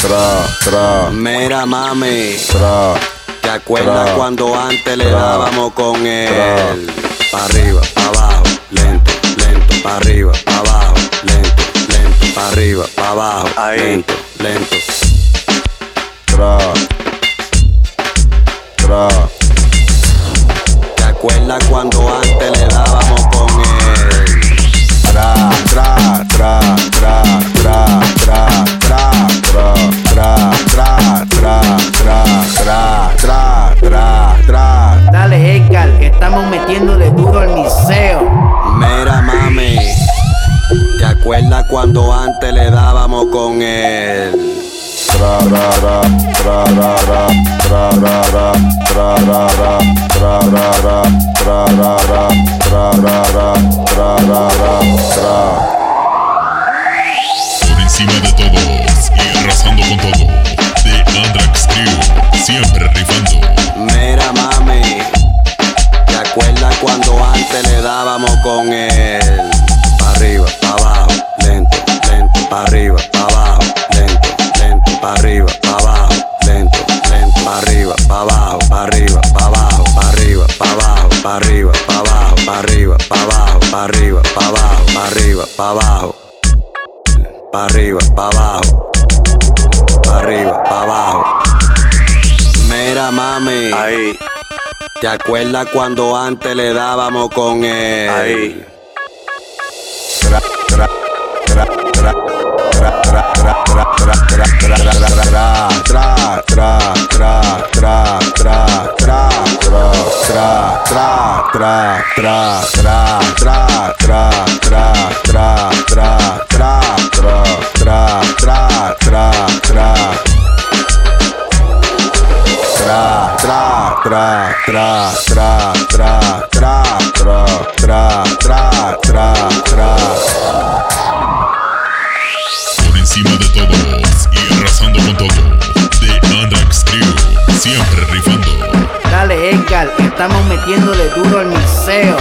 tra, tra. Mira mami, tra. ¿Te acuerdas cuando antes le dábamos con él? Pa' arriba, pa' abajo, lento, lento, pa' arriba, pa' abajo, lento, lento, pa' arriba, pa' abajo, lento, lento. Tra. que estamos metiéndole duro al miseo. Mira, mami, ¿te acuerdas cuando antes le dábamos con él? Por encima de todos y arrasando con todo, de Andrax Crew, siempre rifando. ¿Te acuerdas cuando antes le dábamos con él? Pa' arriba, pa' abajo, lento, lento, pa' arriba, pa' abajo, lento, lento, pa' arriba, pa' abajo, lento, lento, pa' arriba, pa' abajo, pa' arriba, pa' abajo, pa' arriba, pa' abajo, pa' arriba, pa' abajo, pa' arriba, pa' abajo, pa' arriba, pa' abajo, pa' arriba, pa' abajo, pa' arriba, pa' abajo, pa' arriba, pa' abajo. Mira mami, Ahí, ¿te acuerdas cuando antes le dábamos con él? ahí. Tra, tra, tra, tra, tra, tra, tra, tra, tra, tra, tra, tra, tra. Por encima de todos y arrasando con todo. The Andrax Crew, siempre rifando. Dale Edgar, estamos metiéndole duro al miseo.